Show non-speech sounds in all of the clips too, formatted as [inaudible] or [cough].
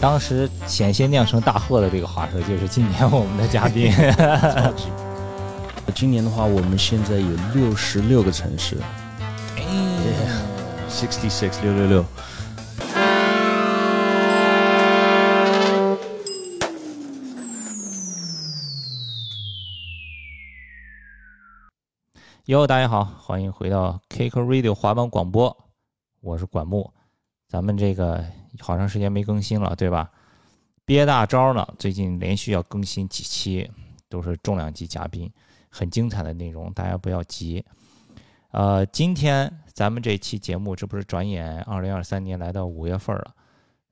当时险些酿成大祸的这个滑车，就是今年我们的嘉宾。[laughs] 今年的话，我们现在有六十六个城市，sixty six 六六六。哟，大家好，欢迎回到 Kick Radio 滑板广播，我是管木。咱们这个好长时间没更新了，对吧？憋大招呢，最近连续要更新几期，都是重量级嘉宾，很精彩的内容，大家不要急。呃，今天咱们这期节目，这不是转眼二零二三年来到五月份了，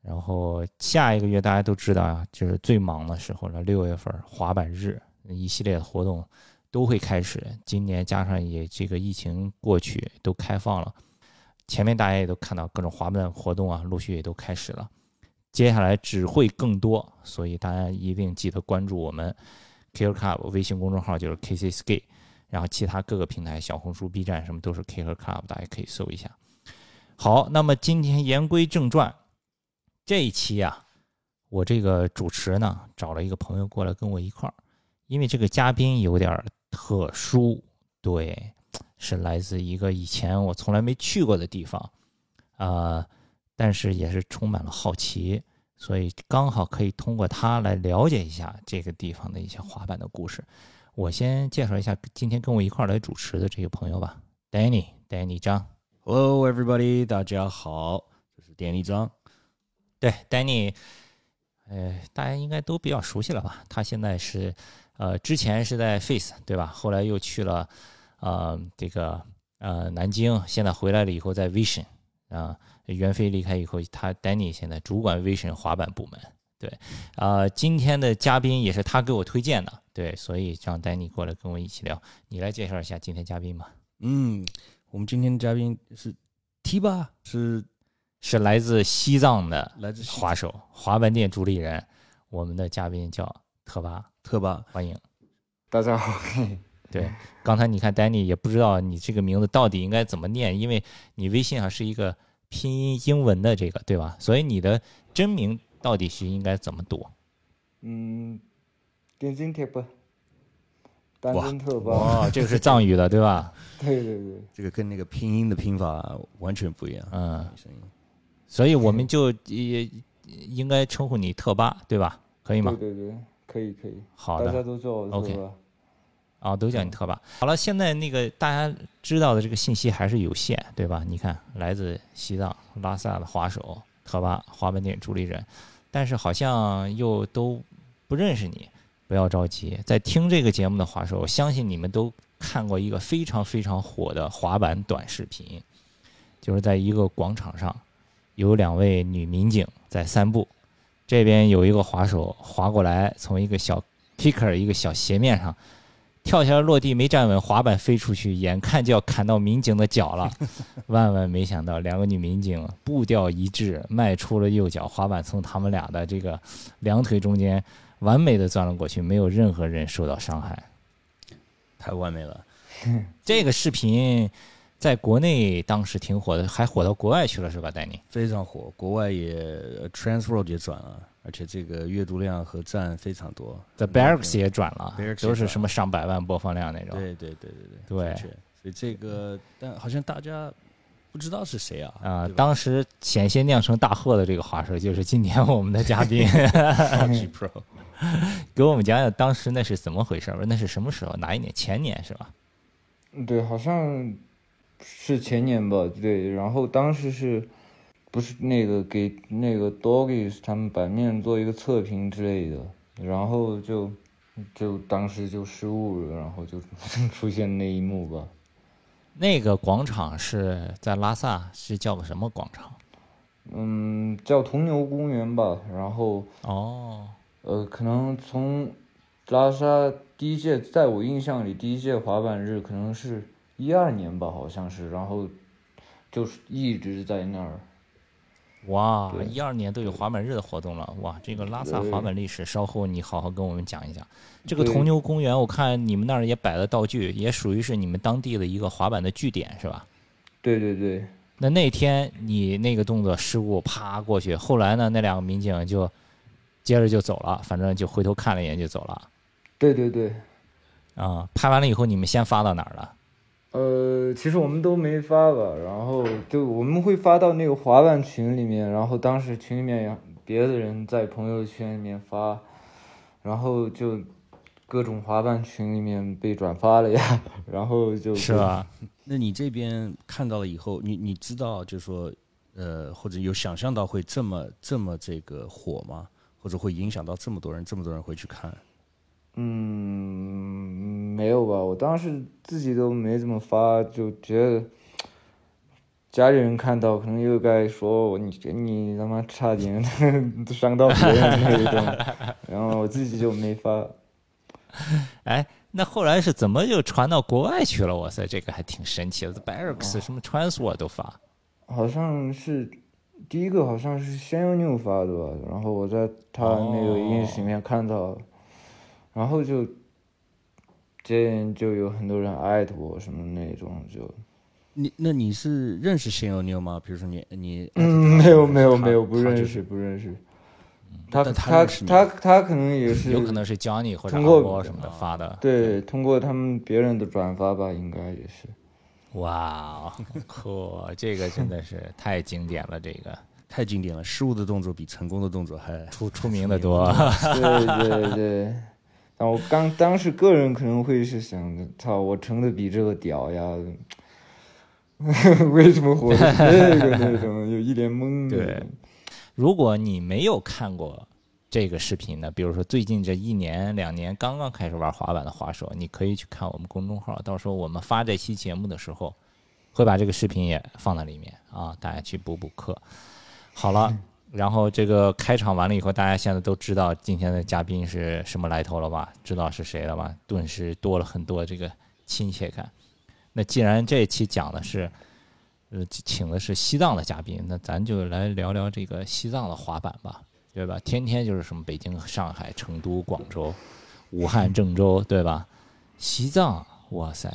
然后下一个月大家都知道啊，就是最忙的时候了，六月份滑板日一系列的活动。都会开始。今年加上也这个疫情过去，都开放了。前面大家也都看到各种滑板活动啊，陆续也都开始了。接下来只会更多，所以大家一定记得关注我们 KerClub 微信公众号，就是 KC Skate，然后其他各个平台，小红书、B 站什么都是 Kicker Club，大家可以搜一下。好，那么今天言归正传，这一期啊，我这个主持呢找了一个朋友过来跟我一块儿，因为这个嘉宾有点。特殊，对，是来自一个以前我从来没去过的地方，啊，但是也是充满了好奇，所以刚好可以通过他来了解一下这个地方的一些滑板的故事。我先介绍一下今天跟我一块儿来主持的这个朋友吧，Danny，Danny 张，Hello everybody，大家好，这是 Danny 张，对，Danny，呃，大家应该都比较熟悉了吧？他现在是。呃，之前是在 Face 对吧？后来又去了，呃，这个呃南京，现在回来了以后在 Vision 啊，袁飞离开以后，他 Danny 现在主管 Vision 滑板部门。对，啊，今天的嘉宾也是他给我推荐的，对，所以让 Danny 过来跟我一起聊。你来介绍一下今天嘉宾吧。嗯，我们今天的嘉宾是 T 吧，是是来自西藏的来自滑手，滑板店主理人。我们的嘉宾叫特巴。特巴，欢迎，大家好。对，刚才你看，Danny 也不知道你这个名字到底应该怎么念，因为你微信上是一个拼音英文的这个，对吧？所以你的真名到底是应该怎么读？嗯，点金特巴，丹金特巴。哇，这个是藏语的，对吧？[laughs] 对对对，这个跟那个拼音的拼法完全不一样。嗯，所以我们就也应该称呼你特巴，对吧？可以吗？对对对。可以可以，好的，大家都叫我特巴，哦，都叫你特巴。好了，现在那个大家知道的这个信息还是有限，对吧？你看，来自西藏拉萨的滑手特巴滑板店主理人，但是好像又都不认识你。不要着急，在听这个节目的滑手，我相信你们都看过一个非常非常火的滑板短视频，就是在一个广场上，有两位女民警在散步。这边有一个滑手滑过来，从一个小 kicker 一个小斜面上跳下来落地没站稳，滑板飞出去，眼看就要砍到民警的脚了。[laughs] 万万没想到，两个女民警步调一致，迈出了右脚，滑板从他们俩的这个两腿中间完美的钻了过去，没有任何人受到伤害，太完美了。[laughs] 这个视频。在国内当时挺火的，还火到国外去了，是吧，丹尼？非常火，国外也 Transworld 也转了，而且这个阅读量和赞非常多。The Barracks 也转了，都是什么上百万播放量那种。对对对对对。对。所以这个，但好像大家不知道是谁啊？啊，当时险些酿成大祸的这个滑手，就是今年我们的嘉宾 [laughs] Pro，给我们讲讲当时那是怎么回事吧？那是什么时候？哪一年？前年是吧？对，好像。是前年吧，对，然后当时是，不是那个给那个 Doggies 他们版面做一个测评之类的，然后就，就当时就失误了，然后就出现那一幕吧。那个广场是在拉萨，是叫个什么广场？嗯，叫铜牛公园吧。然后哦，呃，可能从拉萨第一届，在我印象里，第一届滑板日可能是。一二年吧，好像是，然后就是一直在那儿。哇，一二年都有滑板日的活动了，哇，这个拉萨滑板历史，稍后你好好跟我们讲一讲。这个铜牛公园，我看你们那儿也摆了道具，也属于是你们当地的一个滑板的据点，是吧？对对对，那那天你那个动作失误，啪过去，后来呢，那两个民警就接着就走了，反正就回头看了一眼就走了。对对对，啊、拍完了以后你们先发到哪儿了？呃，其实我们都没发吧，然后就我们会发到那个滑板群里面，然后当时群里面别的人在朋友圈里面发，然后就各种滑板群里面被转发了呀，[laughs] 然后就是吧？那你这边看到了以后，你你知道就是说，呃，或者有想象到会这么这么这个火吗？或者会影响到这么多人，这么多人会去看？嗯，没有吧？我当时自己都没怎么发，就觉得家里人看到可能又该说我你你他妈差点 [laughs] 伤到别人那一种，然后我自己就没发。[laughs] 哎，那后来是怎么就传到国外去了？哇塞，这个还挺神奇的 b a r r a c s 什么 Transfer 都发。好像是第一个好像是先有妞发的吧，然后我在他那个 ins 里面看到，然后就这就有很多人艾特我什么那种就。你那你是认识现有妞吗？比如说你你嗯，没有没有没有，不认识就是不认识。他他他他他可能也是有可能是 Johnny 或者阿通过波什么的发的。对通过他们别人的转发吧，应该也是。哇，酷！这个真的是 [laughs] 太经典了，这个太经典了，失误的动作比成功的动作还出出名的多。[laughs] 对对对。但我刚当时个人可能会是想着，操，我成的比这个屌呀，[laughs] 为什么火的是这个那种，有一脸懵的。对如果你没有看过这个视频呢，比如说最近这一年两年刚刚开始玩滑板的滑手，你可以去看我们公众号，到时候我们发这期节目的时候，会把这个视频也放在里面啊，大家去补补课。好了，[laughs] 然后这个开场完了以后，大家现在都知道今天的嘉宾是什么来头了吧？知道是谁了吧？顿时多了很多这个亲切感。那既然这一期讲的是，呃，请的是西藏的嘉宾，那咱就来聊聊这个西藏的滑板吧，对吧？天天就是什么北京、上海、成都、广州、武汉、郑州，对吧？西藏，哇塞！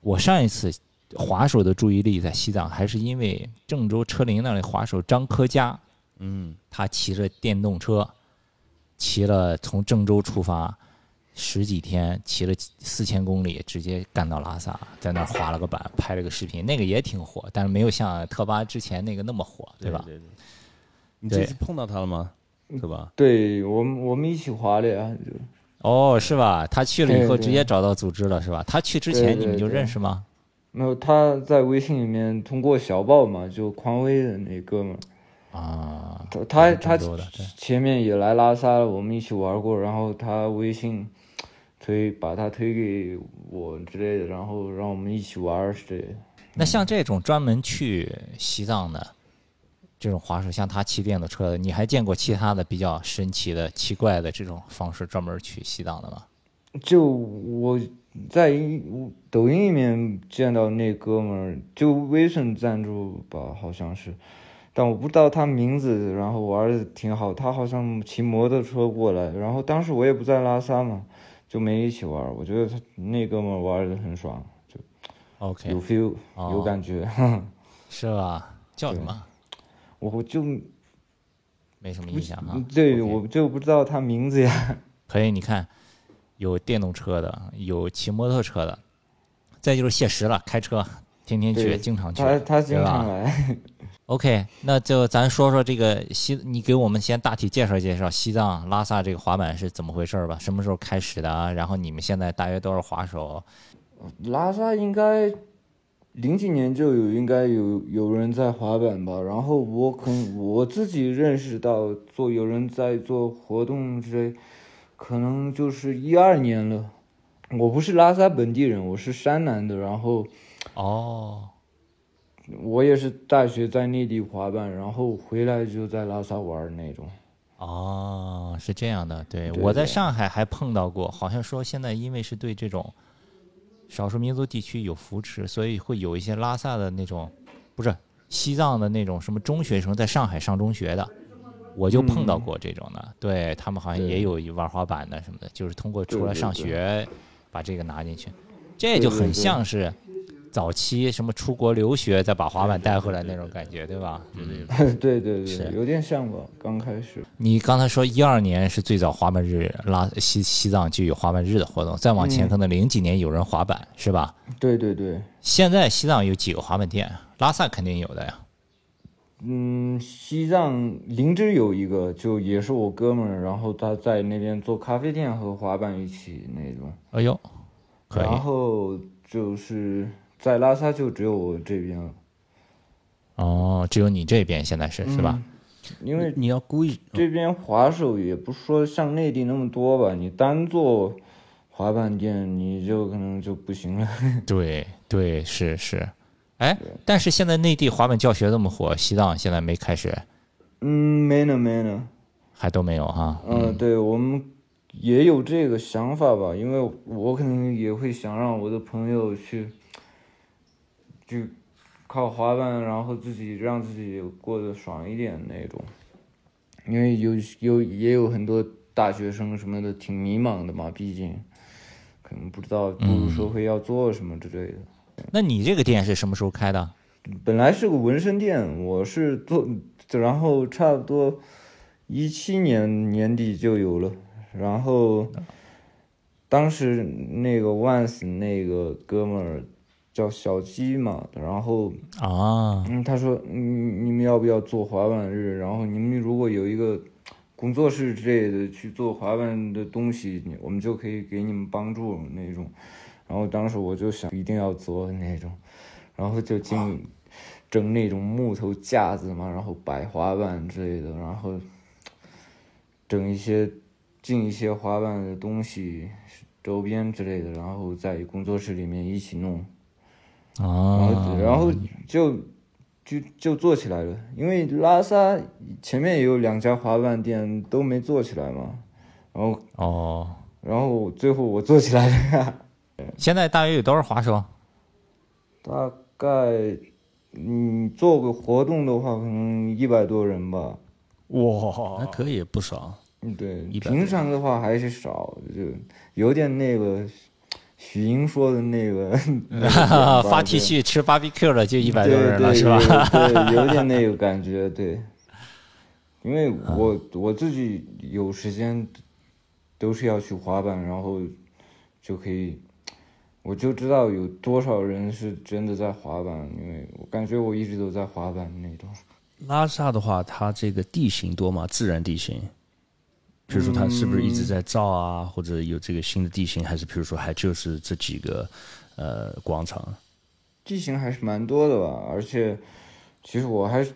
我上一次滑手的注意力在西藏，还是因为郑州车林那里滑手张科佳，嗯他骑着电动车，骑了从郑州出发，十几天骑了四千公里，直接干到拉萨，在那儿滑了个板，拍了个视频，那个也挺火，但是没有像特巴之前那个那么火，对吧？对对。你这次碰到他了吗？对吧？对我们我们一起滑的呀，哦，是吧？他去了以后直接找到组织了，是吧？他去之前你们就认识吗？没有他在微信里面通过小报嘛，就匡威的那哥们儿，啊，他他前面也来拉萨了，我们一起玩过，然后他微信推把他推给我之类的，然后让我们一起玩儿之类的。那像这种专门去西藏的这种滑手，像他骑电动车的，你还见过其他的比较神奇的、奇怪的这种方式专门去西藏的吗？就我在抖音里面见到那哥们儿，就微信赞助吧，好像是，但我不知道他名字。然后玩的挺好，他好像骑摩托车过来，然后当时我也不在拉萨嘛，就没一起玩儿。我觉得他那哥们儿玩的很爽，就 OK，有 feel，哦有感觉。[laughs] 是吧？叫什么？我就没什么印象哈。对我就不知道他名字呀。[laughs] 可以，你看，有电动车的，有骑摩托车的，再就是谢石了，开车天天去，经常去，他他经常来。OK，那就咱说说这个西，你给我们先大体介绍介绍西藏拉萨这个滑板是怎么回事儿吧？什么时候开始的啊？然后你们现在大约多少滑手？拉萨应该零几年就有应该有有人在滑板吧，然后我可能我自己认识到做有人在做活动之类，可能就是一二年了。我不是拉萨本地人，我是山南的，然后哦，我也是大学在内地滑板，然后回来就在拉萨玩那种。哦，是这样的。对，对我在上海还碰到过，好像说现在因为是对这种少数民族地区有扶持，所以会有一些拉萨的那种，不是西藏的那种什么中学生在上海上中学的，我就碰到嗯过这种的。对他们好像也有玩滑板的什么的，就是通过出来上学把这个拿进去，这就很像是早期什么出国留学再把滑板带回来那种感觉，对吧？[laughs] 对对对，有点像吧。刚开始，你刚才说一二年是最早滑板日，拉西西藏就有滑板日的活动，再往前嗯可能零几年有人滑板，是吧？对对对，现在西藏有几个滑板店？拉萨肯定有的呀。嗯，西藏林芝有一个，就也是我哥们儿，然后他在那边做咖啡店和滑板一起那种。哎呦，可以然后就是在拉萨就只有我这边了，哦，只有你这边现在是是吧？嗯因为你要故意这边滑手也不说像内地那么多吧，你单做滑板店你就可能就不行了。[laughs] 对对是是。哎，但是现在内地滑板教学这么火，西藏现在没开始，嗯，没呢没呢。还都没有哈。嗯，对我们也有这个想法吧，因为我可能也会想让我的朋友去，就靠滑板，然后自己让自己过得爽一点那种。因为有有也有很多大学生什么的挺迷茫的嘛，毕竟可能不知道步入社会要做什么之类的。那你这个店是什么时候开的？本来是个纹身店，我是做，然后差不多一七年年底就有了，然后当时那个 Once 那个哥们儿叫小鸡嘛，然后啊，嗯，他说嗯你们要不要做滑板日？然后你们如果有一个工作室之类的去做滑板的东西，你我们就可以给你们帮助那种。然后当时我就想一定要做那种，然后就进整那种木头架子嘛，然后摆滑板之类的，然后整一些进一些滑板的东西周边之类的，然后在工作室里面一起弄。然啊。后然后就就就做起来了，因为拉萨前面也有两家滑板店都没做起来嘛，然后哦，然后最后我做起来了。呀，[laughs] 现在大约有多少滑手？大概嗯做个活动的话，可能一百多人吧，哇。那可以不少。嗯对，平常的话还是少，就有点那个许英说的那个 [laughs] 发 T 对恤吃 barbecue 了就一百多人了对是吧？[laughs] 有点那个感觉，对。因为我我自己有时间，都是要去滑板，然后就可以，我就知道有多少人是真的在滑板，因为我感觉我一直都在滑板那种。拉萨的话，它这个地形多吗？自然地形，比如说它是不是一直在造啊，或者有这个新的地形，还是比如说还就是这几个呃广场？地形还是蛮多的吧，而且其实我还是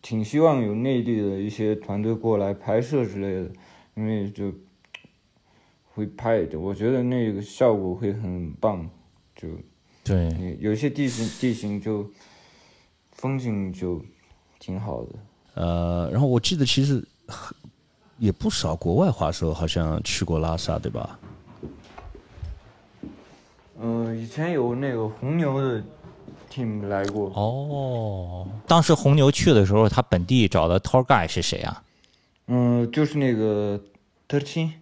挺希望有内地的一些团队过来拍摄之类的，因为就会拍，我觉得那个效果会很棒。就对，有有些地形地形就风景就挺好的。呃，然后我记得其实很也不少国外滑手好像去过拉萨，对吧？嗯、以前有那个红牛的 team 来过，哦，当时红牛去的时候，他本地找的 tour guide 是谁啊？嗯、就是那个特钦，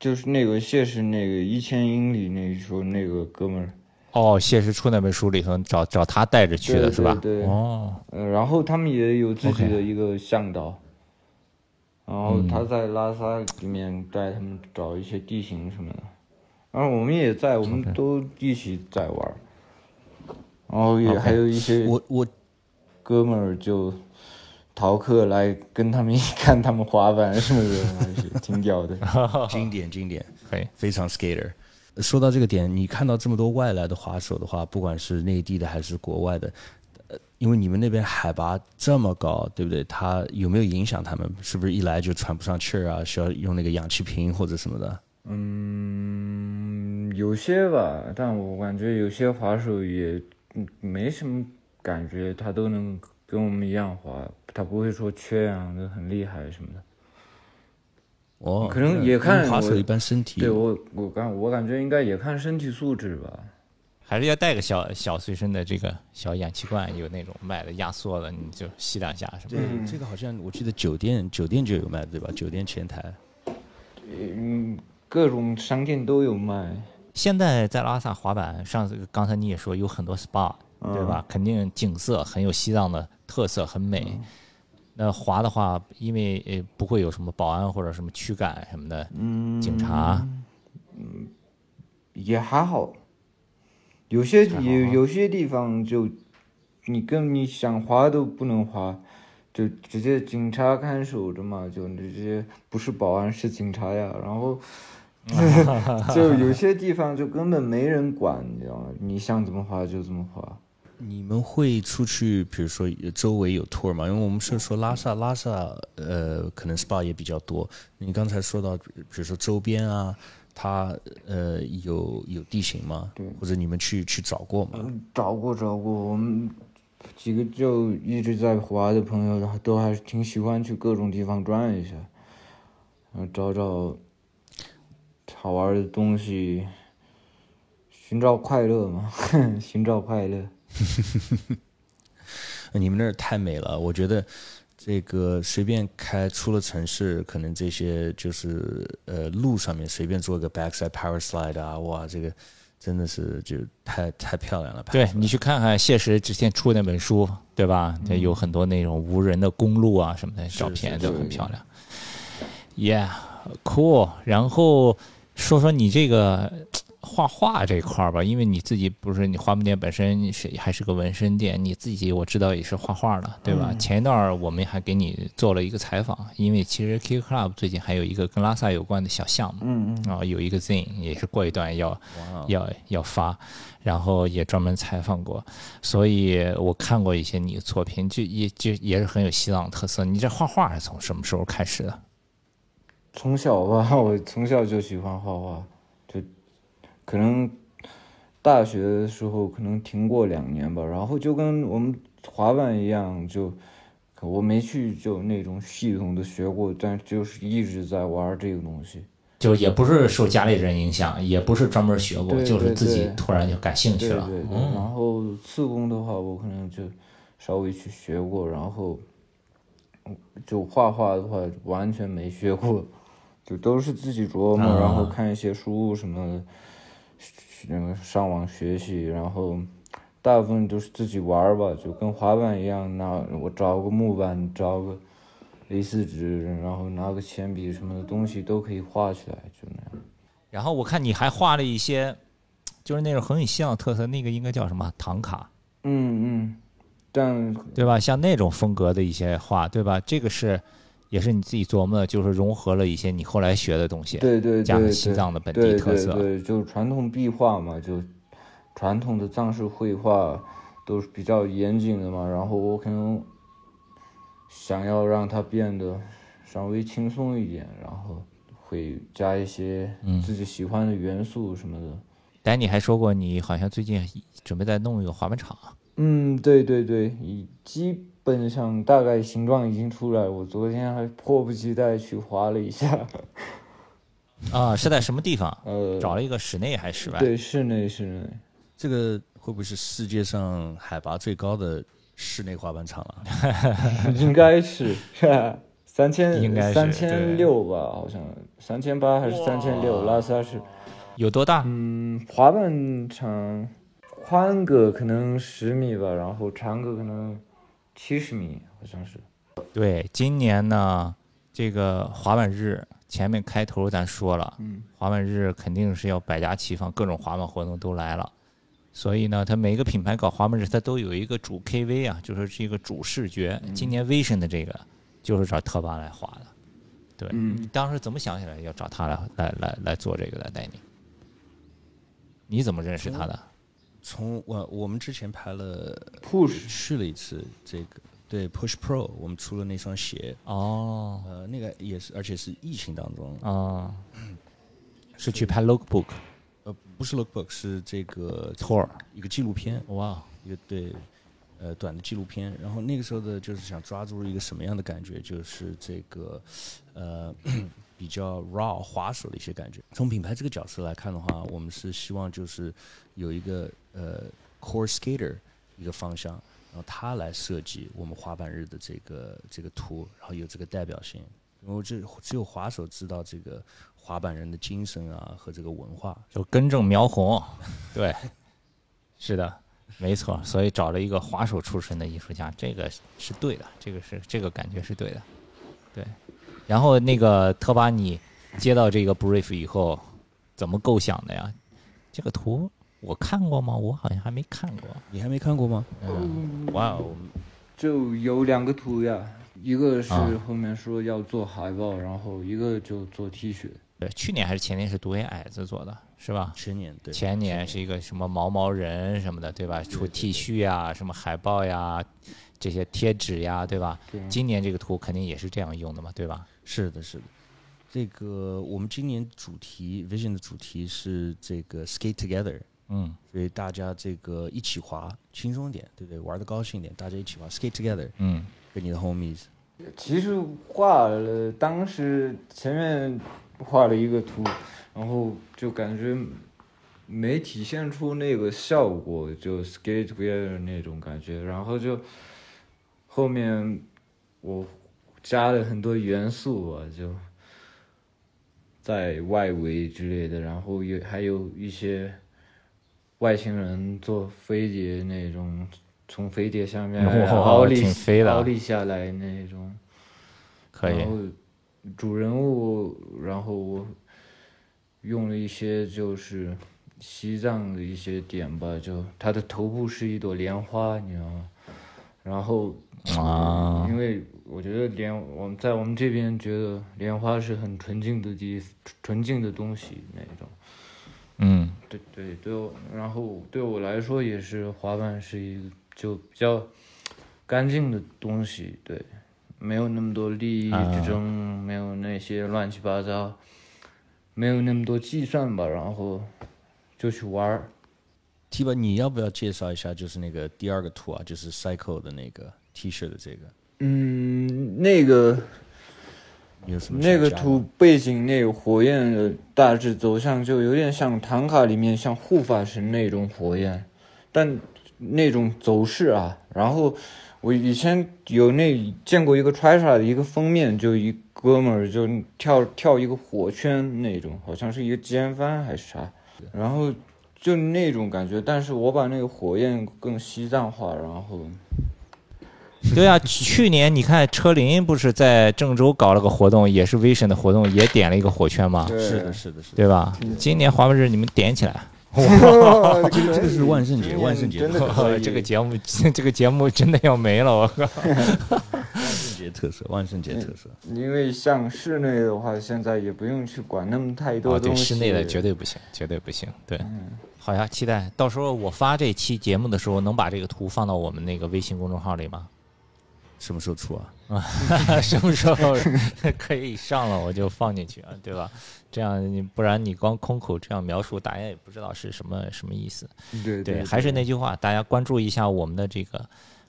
就是那个谢氏那个一千英里那时候那个哥们儿。哦，谢石初那本书里头找找他带着去的对是吧？对对哦，呃，然后他们也有自己的一个向导然后他在拉萨里面带他们找一些地形什么的，然后我们也在，我们都一起在玩儿，然后也还有一些我我哥们儿就逃课来跟他们一起看他们滑板什么的，还是挺屌的。[laughs] 经典经典。非常 skater。说到这个点，你看到这么多外来的滑手的话，不管是内地的还是国外的，呃，因为你们那边海拔这么高，对不对？它有没有影响他们？是不是一来就喘不上气儿啊？需要用那个氧气瓶或者什么的？嗯，有些吧，但我感觉有些滑手也嗯没什么感觉，他都能跟我们一样滑，他不会说缺氧的很厉害什么的。哦，可能也看滑手一般身体对我，我感我感觉应该也看身体素质吧。还是要带个小小随身的这个小氧气罐，有那种卖的压缩的，你就吸两下什么对的。这个好像我记得酒店酒店就有卖，对吧？酒店前台。嗯，各种商店都有卖。现在在拉萨滑板，上次刚才你也说有很多 SPA，对吧？肯定景色很有西藏的特色，很美。那滑的话，因为呃不会有什么保安或者什么驱赶什么的，嗯，警察嗯也还好，有些有啊有些地方就你跟你想滑都不能滑，就直接警察看守着嘛，就直接不是保安是警察呀，然后 [laughs] 就有些地方就根本没人管，你知道吗？你想怎么滑就怎么滑。你们会出去，比如说周围有 tour 吗？因为我们是说拉萨，拉萨呃，可能 SPA 也比较多。你刚才说到，比如说周边啊，它呃有有地形吗？对或者你们去去找过吗？嗯，找过找过，我们几个就一直在滑的朋友，都还是挺喜欢去各种地方转一下，然后找找好玩的东西，寻找快乐嘛，[laughs] 寻找快乐。[laughs] 你们那儿太美了，我觉得这个随便开出了城市，可能这些就是呃路上面随便做个 backside power slide 啊，哇，这个真的是就太太漂亮了。拍出来对你去看看谢石之前出的那本书，对吧？它有很多那种无人的公路啊什么的照片，是都很漂亮。Yeah，cool。然后说说你这个画画这块儿吧，因为你自己不是你花木店本身是还是个纹身店，你自己我知道也是画画的，对吧？前一段儿我们还给你做了一个采访，因为其实 K Club 最近还有一个跟拉萨有关的小项目，嗯嗯，啊，有一个 Zine 也是过一段要要要发，然后也专门采访过，所以我看过一些你的作品，就也就也是很有西藏特色。你这画画是从什么时候开始的？从小吧，我从小就喜欢画画，就可能大学的时候可能停过两年吧，然后就跟我们滑板一样，就我没去就那种系统的学过，但就是一直在玩这个东西。就也不是受家里人影响，也不是专门学过，对就是自己突然就感兴趣了。然后刺工的话，我可能就稍微去学过，然后嗯就画画的话完全没学过，就都是自己琢磨，啊。然后看一些书什么的，那个上网学习，然后大部分都是自己玩儿吧，就跟滑板一样，拿我找个木板，找个 A 四纸，然后拿个铅笔什么的东西都可以画起来，就那样。然后我看你还画了一些，就是那种很有西藏特色，那个应该叫什么唐卡，嗯嗯，但对吧？像那种风格的一些画，对吧？这个是也是你自己琢磨的，就是融合了一些你后来学的东西，对对加上对对。西藏的本地特色。对对，就传统壁画嘛，就传统的藏式绘画都是比较严谨的嘛，然后我可能想要让它变得稍微轻松一点，然后会加一些嗯自己喜欢的元素什么的。丹尼还说过，你好像最近准备在弄一个滑板场。嗯，对对对，已基本上大概形状已经出来，我昨天还迫不及待去滑了一下。啊，是在什么地方？呃，找了一个室内还是室外？对，室内室内。这个会不会是世界上海拔最高的室内滑板场了？[laughs] 应该是三千应该是三对千六吧，好像三千八还是三千六？拉萨是，有多大？嗯，滑板场宽个可能十米吧，然后长个可能七十米，好像是。对，今年呢，这个滑板日前面开头咱说了，嗯，滑板日肯定是要百家齐放，各种滑板活动都来了。所以呢，它每个品牌搞滑板日，它都有一个主 KV 啊，就是这个主视觉。今年 Vision 的这个就是找特巴来滑的。对，嗯你当时怎么想起来要找他来来来来做这个来，带你？你怎么认识他的？从我我们之前拍了 Push 去了一次这个对 Push Pro，我们出了那双鞋，哦，呃，那个也是，而且是疫情当中，啊，是去拍 Lookbook 呃，不是 Lookbook，是这个 Tour，一个纪录片，哇，一个对，呃，短的纪录片。然后那个时候的就是想抓住一个什么样的感觉，就是这个，呃，比较 raw 滑手的一些感觉。从品牌这个角色来看的话，我们是希望就是有一个呃 core skater 一个方向，然后他来设计我们滑板日的这个这个图，然后有这个代表性。因为这只有滑手知道这个滑板人的精神啊和这个文化。就根正苗红，[laughs] 对，是的，没错。所以找了一个滑手出身的艺术家，这个是对的，这个是这个感觉是对的，对。然后那个特巴，你接到这个 brief 以后，怎么构想的呀？这个图我看过吗？我好像还没看过。你还没看过吗？嗯，哇哦，就有两个图呀，一个是啊后面说要做海报，然后一个就做 T 恤。对，去年还是前年是独眼矮子做的，是吧？前年对，前年是一个什么毛毛人什么的，对吧？出 T 恤呀，什么海报呀，这些贴纸呀，对吧？对今年这个图肯定也是这样用的嘛，对吧？是的，是的。这个我们今年主题 Vision 的主题是这个 Skate Together，嗯所以大家这个一起滑轻松一点，对不对？玩的高兴一点，大家一起滑 Skate Together，嗯跟你的 homies。其实画了，当时前面画了一个图，然后就感觉没体现出那个效果，就 skate together 那种感觉，然后就后面我加了很多元素啊，就在外围之类的，然后有还有一些外星人坐飞碟那种，从飞碟下面哇奥利挺飞的奥利下来那种。可以。然后主人物，然后我用了一些就是西藏的一些点吧，就他的头部是一朵莲花，你知道吗？然后啊因为我觉得莲，我们在我们这边觉得莲花是很纯净的地，纯净的东西那种。嗯对对对我，然后对我来说也是滑板是一个就比较干净的东西，对，没有那么多利益之争，没有那些乱七八糟，没有那么多计算吧，然后就去玩儿。T 吧，你要不要介绍一下？就是那个第二个图啊，就是 Cycle 的那个 T 恤的这个，嗯，那个有什么那个图背景那个火焰的大致走向就有点像唐卡里面像护法神那种火焰，但那种走势啊，然后我以前有那见过一个 Trisha 的一个封面，就一哥们儿就跳跳一个火圈那种，好像是一个肩翻还是啥，然后就那种感觉，但是我把那个火焰更西藏化，然后对啊，去年你看车林不是在郑州搞了个活动，也是 Vision 的活动，也点了一个火圈嘛，对是的，是的，是的。对吧？今年华为日你们点起来，哇，这个这个是万圣节，万圣节真的 [laughs] 这个节目 [laughs] 这个节目真的要没了，我靠！[laughs] 万圣节特色，万圣节特色。因为像室内的话，现在也不用去管那么太多哦，对，室内的绝对不行，绝对不行。对，嗯好呀，期待到时候我发这期节目的时候，能把这个图放到我们那个微信公众号里吗？什么时候出啊？啊 [laughs] 什么时候可以上了我就放进去啊，对吧？这样你不然你光空口这样描述，大家也不知道是什么什么意思。对对，还是那句话，大家关注一下我们的这个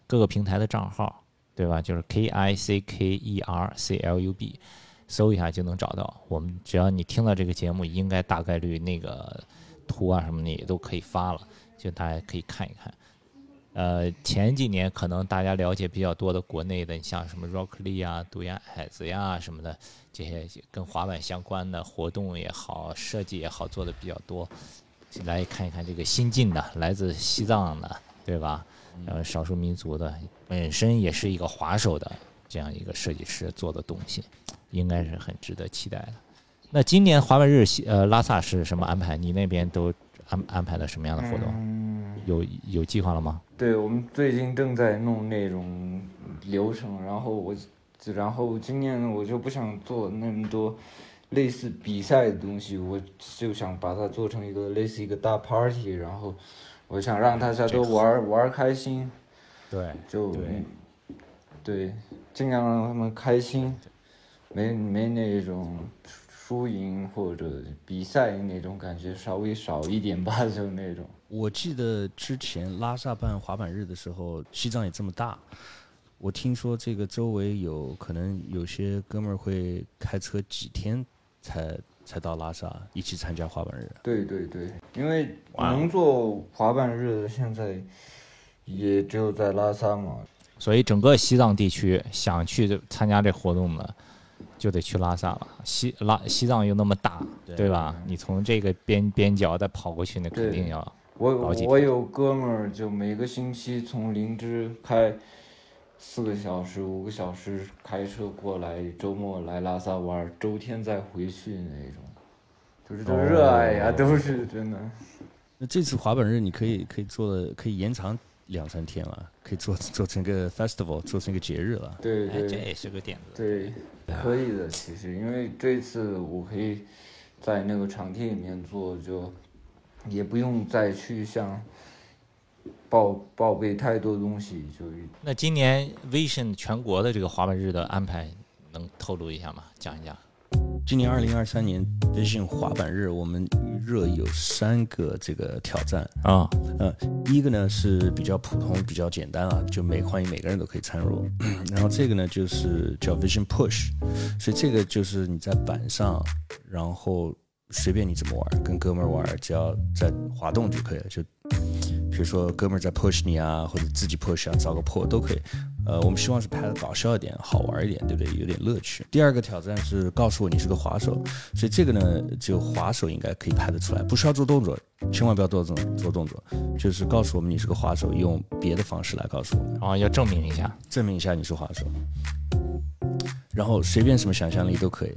各个平台的账号，对吧？就是 K I C K E R C L U B，搜一下就能找到。我们只要你听到这个节目，应该大概率那个图啊什么的也都可以发了，就大家可以看一看。呃，前几年可能大家了解比较多的国内的，你像什么 Rock Lee 啊、独眼矮子呀什么的，这些跟滑板相关的活动也好、设计也好，做的比较多。来看一看这个新晋的，来自西藏的，对吧？呃，少数民族的，本身也是一个滑手的这样一个设计师做的东西，应该是很值得期待的。那今年滑板日西呃拉萨是什么安排？你那边都安安排了什么样的活动？嗯，有有计划了吗？对，我们最近正在弄那种流程，然后我，然后今年，我就不想做那么多类似比赛的东西，我就想把它做成一个类似一个大 party，然后我想让大家都玩儿玩开心，对就对对，尽量让他们开心，没没那种输赢或者比赛那种感觉，稍微少一点吧，[laughs] 就那种。我记得之前拉萨办滑板日的时候，西藏也这么大。我听说这个周围有可能有些哥们儿会开车几天才才到拉萨一起参加滑板日。对对对，因为能做滑板日的现在也只有在拉萨嘛。所以整个西藏地区想去参加这活动的，就得去拉萨了。西拉西藏又那么大，对对吧？你从这个边边角再跑过去，那肯定要我我有哥们儿，就每个星期从林芝开四个小时、五个小时开车过来，周末来拉萨玩儿，周天再回去那种，就是都热爱呀，哦都是真的。那这次滑板日你可以可以做的可以延长两三天了，可以做做成个 festival，做成一个节日了。对哎，这也是个点子。对，可以的。其实因为这次我可以在那个场地里面做，就也不用再去像报报备太多东西，就那今年 Vision 全国的这个滑板日的安排，能透露一下吗？讲一讲。今年二零二三年 Vision 滑板日，我们预热有三个这个挑战。啊、呃，第一个呢是比较普通、比较简单啊，就每欢迎每个人都可以参入。[clears throat] 然后这个呢就是叫 Vision Push，所以这个就是你在板上，然后随便你怎么玩，跟哥们儿玩，只要在滑动就可以了。就比如说哥们儿在 push 你啊，或者自己 push 啊，找个破都可以。呃，我们希望是拍的搞笑一点、好玩一点，对不对？有点乐趣。第二个挑战是告诉我你是个滑手，所以这个呢，只有滑手应该可以拍得出来，不需要做动作，千万不要做动做动作，就是告诉我们你是个滑手，用别的方式来告诉我们，然后要证明一下。证明一下你是滑手。然后随便什么想象力都可以，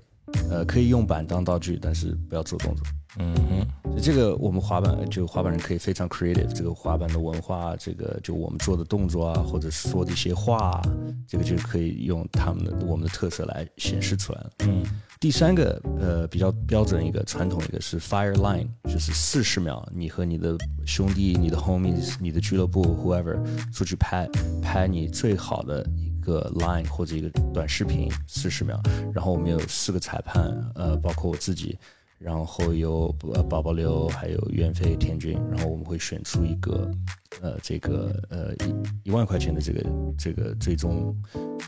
呃，可以用板当道具，但是不要做动作。嗯哼，这个我们滑板就滑板人可以非常 creative，这个滑板的文化，这个就我们做的动作啊，或者说的一些话啊，这个就可以用他们的我们的特色来显示出来了。嗯第三个呃比较标准一个传统一个是 fire line，就是四十秒，你和你的兄弟、你的 homies、你的俱乐部 whoever 出去拍拍你最好的一个 line 或者一个短视频四十秒，然后我们有四个裁判，呃，包括我自己。然后有呃宝宝刘，还有袁飞、田军，然后我们会选出一个呃这个呃一一万块钱的这个这个最终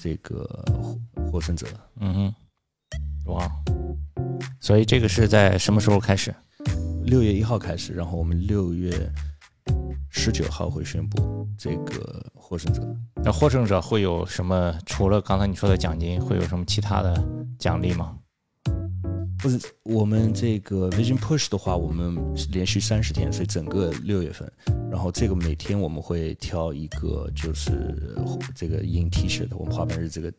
这个获获胜者。嗯哼，哇，所以这个是在什么时候开始？六月一号开始，然后我们六月十九号会宣布这个获胜者。那获胜者会有什么？除了刚才你说的奖金，会有什么其他的奖励吗？不是我们这个 Vision Push 的话，我们连续三十天，所以整个六月份，然后这个每天我们会挑一个就是这个印 T 恤的，我们滑板日这个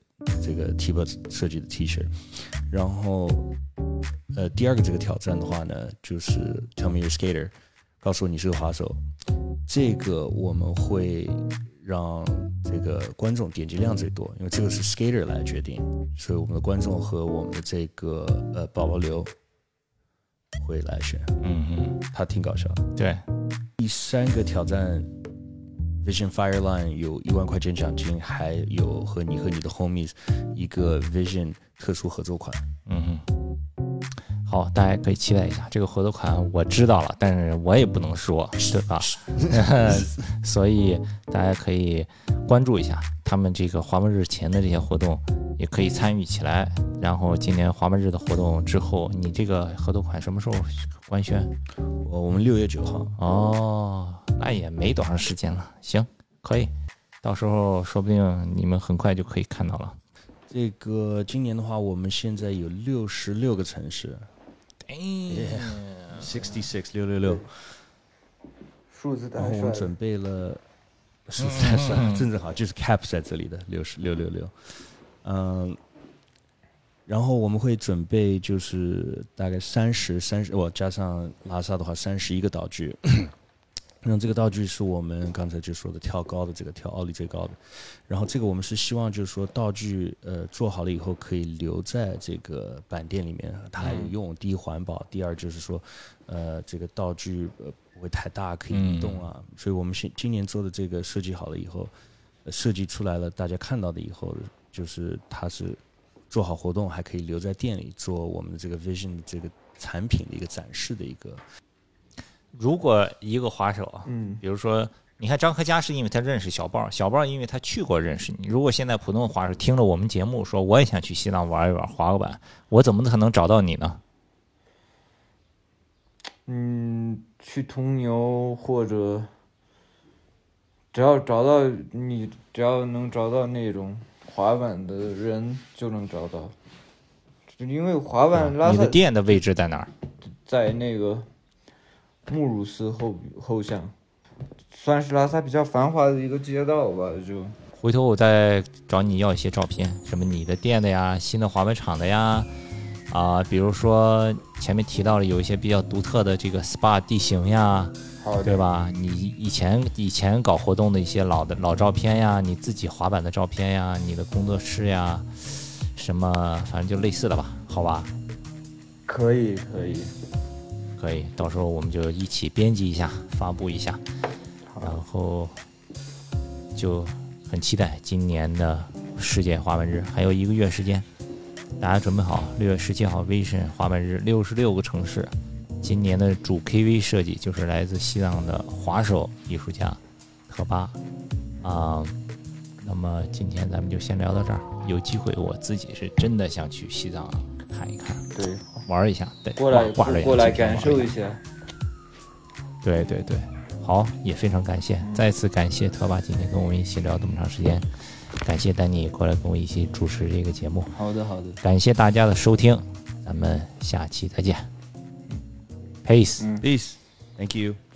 这个 T 恤设计的 T 恤，然后呃第二个这个挑战的话呢，就是 Tell me your skater，告诉我你是个滑手，这个我们会让这个观众点击量最多，因为这个是 skater 来决定，所以我们的观众和我们的这个呃宝宝流会来选，嗯嗯，他挺搞笑的。对，第三个挑战 Vision Fireline 有一万块钱奖金，还有和你和你的 homies 一个 Vision 特殊合作款。嗯哼，好，大家可以期待一下这个合作款，我知道了，但是我也不能说，对吧？[laughs] 所以大家可以关注一下他们这个滑板日前的这些活动，也可以参与起来。然后今年滑板日的活动之后，你这个合作款什么时候官宣？我我们六月九号，哦，那也没多长时间了，行，可以，到时候说不定你们很快就可以看到了。这个今年的话，我们现在有六十六个城市哎，sixty six 六六六，数字太然后我。们准备了，数字太帅了，正正好就是 cap 在这里的六十六六六，嗯，然后我们会准备就是大概三十三十，我加上拉萨的话三十一个道具。那这个道具是我们刚才就说的跳高的这个跳奥利最高的，然后这个我们是希望就是说道具呃做好了以后可以留在这个板店里面，它还有用。第一环保，第二就是说呃这个道具呃不会太大，可以移动啊。所以我们现今年做的这个设计好了以后，呃设计出来了，大家看到的以后，就是它是做好活动，还可以留在店里做我们的这个 Vision 的这个产品的一个展示的一个。如果一个滑手啊，嗯，比如说，你看张克佳是因为他认识小豹，小豹因为他去过认识你。如果现在普通滑手听了我们节目说我也想去西藏玩一玩滑个板，我怎么可能找到你呢？嗯，去铜牛或者只要找到你，只要能找到那种滑板的人，就能找到。因为滑板拉你萨的店的位置在哪儿？在那个穆鲁斯后后巷，算是拉萨比较繁华的一个街道吧，就回头我再找你要一些照片，什么你的店的呀，新的滑板厂的呀，啊，比如说前面提到了有一些比较独特的这个 SPA 地形呀，对吧？你以前以前搞活动的一些老的老照片呀，你自己滑板的照片呀，你的工作室呀，什么反正就类似的吧，好吧？可以可以，可以，到时候我们就一起编辑一下，发布一下，然后就很期待今年的世界滑板日，还有一个月时间，大家准备好，六月十七号 Vision 滑板日，六十六个城市。今年的主 KV 设计就是来自西藏的滑手艺术家特巴啊。那么今天咱们就先聊到这儿，有机会我自己是真的想去西藏看一看，对，玩一下，对，过来挂着过来感受一下。对对对，好，也非常感谢，再次感谢特巴今天跟我们一起聊这么长时间，感谢丹尼过来跟我一起主持这个节目，好的好的，感谢大家的收听，咱们下期再见，Peace。嗯。Peace. Thank you.